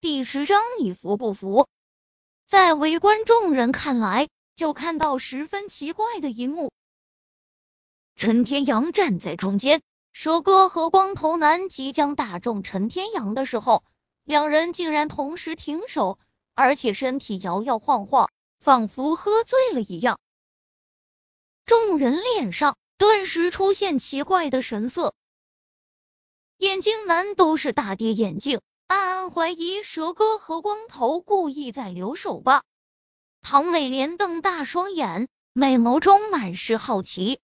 第十章，你服不服？在围观众人看来，就看到十分奇怪的一幕：陈天阳站在中间，蛇哥和光头男即将打中陈天阳的时候，两人竟然同时停手，而且身体摇摇晃晃，仿佛喝醉了一样。众人脸上顿时出现奇怪的神色，眼镜男都是大跌眼镜。暗暗怀疑蛇哥和光头故意在留手吧。唐美莲瞪大双眼，美眸中满是好奇。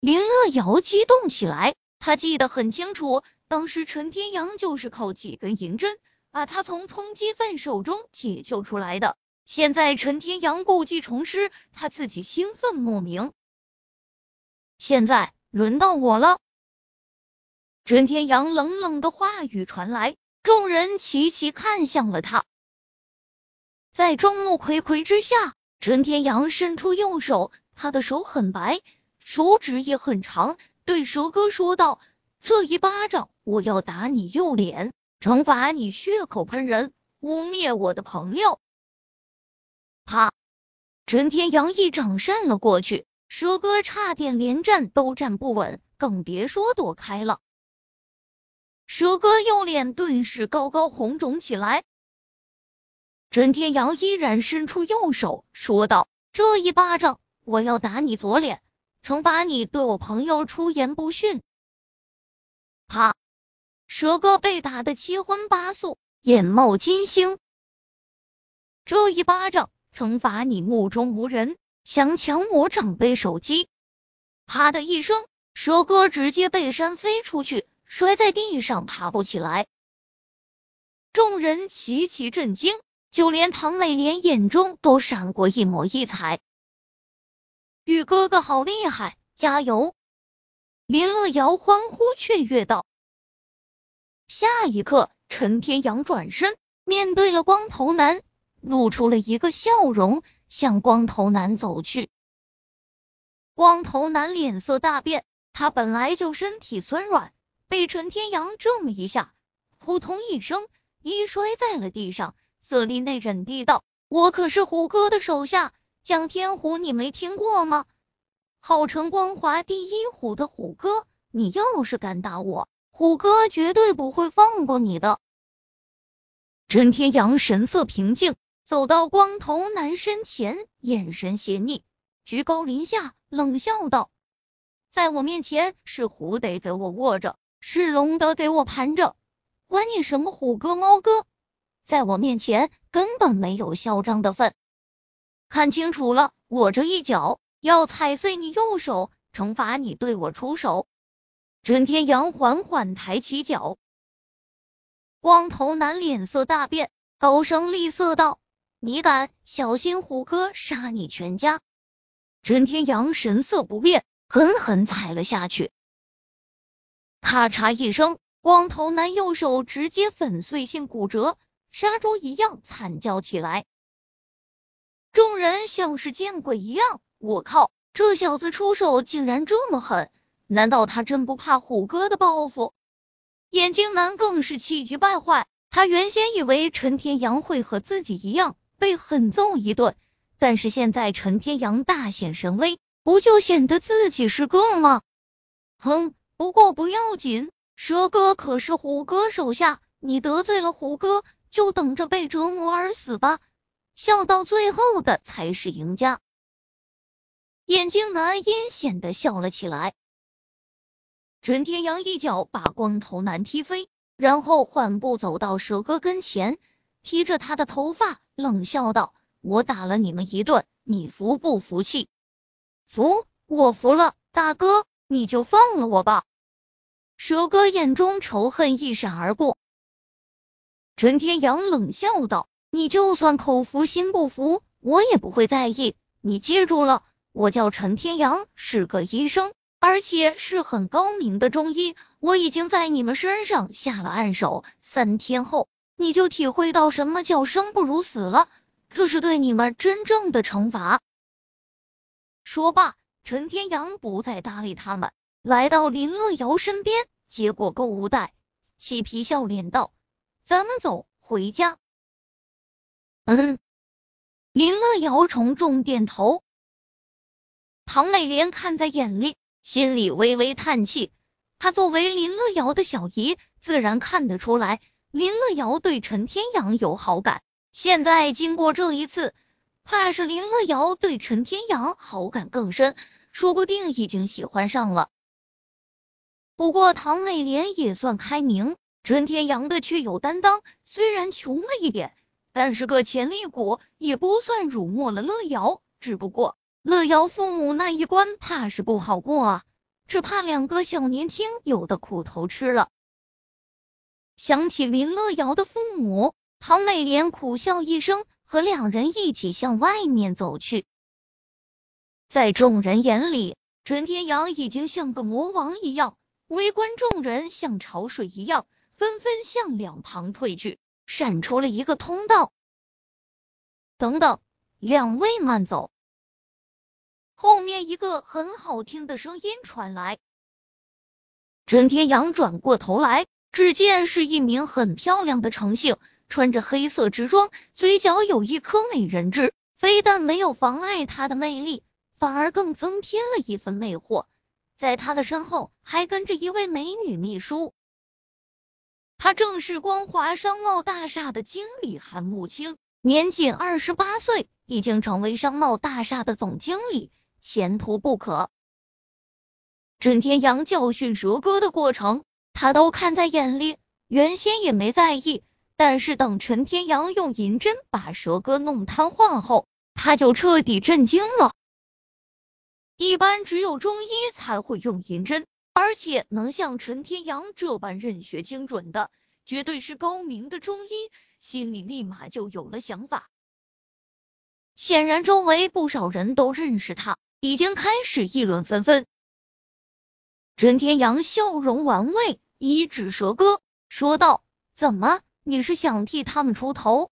林乐瑶激动起来，他记得很清楚，当时陈天阳就是靠几根银针把他从通缉犯手中解救出来的。现在陈天阳故技重施，他自己兴奋莫名。现在轮到我了。陈天阳冷冷的话语传来，众人齐齐看向了他。在众目睽睽之下，陈天阳伸出右手，他的手很白，手指也很长，对蛇哥说道：“这一巴掌，我要打你右脸，惩罚你血口喷人，污蔑我的朋友。”啪！陈天阳一掌扇了过去，蛇哥差点连站都站不稳，更别说躲开了。蛇哥右脸顿时高高红肿起来。陈天阳依然伸出右手，说道：“这一巴掌，我要打你左脸，惩罚你对我朋友出言不逊。”啪！蛇哥被打得七荤八素，眼冒金星。这一巴掌，惩罚你目中无人，想抢我长辈手机。啪的一声，蛇哥直接被扇飞出去。摔在地上，爬不起来。众人齐齐震惊，就连唐美莲眼中都闪过一抹异彩。雨哥哥好厉害，加油！林乐瑶欢呼雀跃道。下一刻，陈天阳转身面对了光头男，露出了一个笑容，向光头男走去。光头男脸色大变，他本来就身体酸软。被陈天阳这么一下，扑通一声，一摔在了地上。色厉内荏地道：“我可是虎哥的手下，蒋天虎，你没听过吗？号称光华第一虎的虎哥，你要是敢打我，虎哥绝对不会放过你的。”陈天阳神色平静，走到光头男身前，眼神邪逆，居高临下，冷笑道：“在我面前，是虎得给我卧着。”是龙德给我盘着，管你什么虎哥猫哥，在我面前根本没有嚣张的份。看清楚了，我这一脚要踩碎你右手，惩罚你对我出手。陈天阳缓缓抬起脚，光头男脸色大变，高声厉色道：“你敢，小心虎哥杀你全家！”陈天阳神色不变，狠狠踩了下去。咔嚓一声，光头男右手直接粉碎性骨折，杀猪一样惨叫起来。众人像是见鬼一样，我靠，这小子出手竟然这么狠，难道他真不怕虎哥的报复？眼镜男更是气急败坏，他原先以为陈天阳会和自己一样被狠揍一顿，但是现在陈天阳大显神威，不就显得自己是个吗？哼！不过不要紧，蛇哥可是虎哥手下，你得罪了虎哥，就等着被折磨而死吧。笑到最后的才是赢家。眼镜男阴险的笑了起来。陈天阳一脚把光头男踢飞，然后缓步走到蛇哥跟前，提着他的头发，冷笑道：“我打了你们一顿，你服不服气？”“服，我服了，大哥。”你就放了我吧！蛇哥眼中仇恨一闪而过。陈天阳冷笑道：“你就算口服心不服，我也不会在意。你记住了，我叫陈天阳，是个医生，而且是很高明的中医。我已经在你们身上下了暗手，三天后你就体会到什么叫生不如死了。这是对你们真正的惩罚。”说罢。陈天阳不再搭理他们，来到林乐瑶身边，接过购物袋，嬉皮笑脸道：“咱们走回家。嗯，林乐瑶重重点头。唐美莲看在眼里，心里微微叹气。她作为林乐瑶的小姨，自然看得出来林乐瑶对陈天阳有好感。现在经过这一次，怕是林乐瑶对陈天阳好感更深，说不定已经喜欢上了。不过唐美莲也算开明，陈天阳的却有担当，虽然穷了一点，但是个潜力股，也不算辱没了乐瑶。只不过乐瑶父母那一关，怕是不好过啊，只怕两个小年轻有的苦头吃了。想起林乐瑶的父母，唐美莲苦笑一声，和两人一起向外面走去。在众人眼里，陈天阳已经像个魔王一样。围观众人像潮水一样，纷纷向两旁退去，闪出了一个通道。等等，两位慢走！后面一个很好听的声音传来。陈天阳转过头来，只见是一名很漂亮的程姓，穿着黑色直装，嘴角有一颗美人痣，非但没有妨碍她的魅力，反而更增添了一份魅惑。在他的身后还跟着一位美女秘书，他正是光华商贸大厦的经理韩慕清，年仅二十八岁，已经成为商贸大厦的总经理，前途不可。陈天阳教训蛇哥的过程，他都看在眼里，原先也没在意，但是等陈天阳用银针把蛇哥弄瘫痪后，他就彻底震惊了。一般只有中医才会用银针，而且能像陈天阳这般认血精准的，绝对是高明的中医。心里立马就有了想法。显然，周围不少人都认识他，已经开始议论纷纷。陈天阳笑容玩味，一指蛇哥，说道：“怎么，你是想替他们出头？”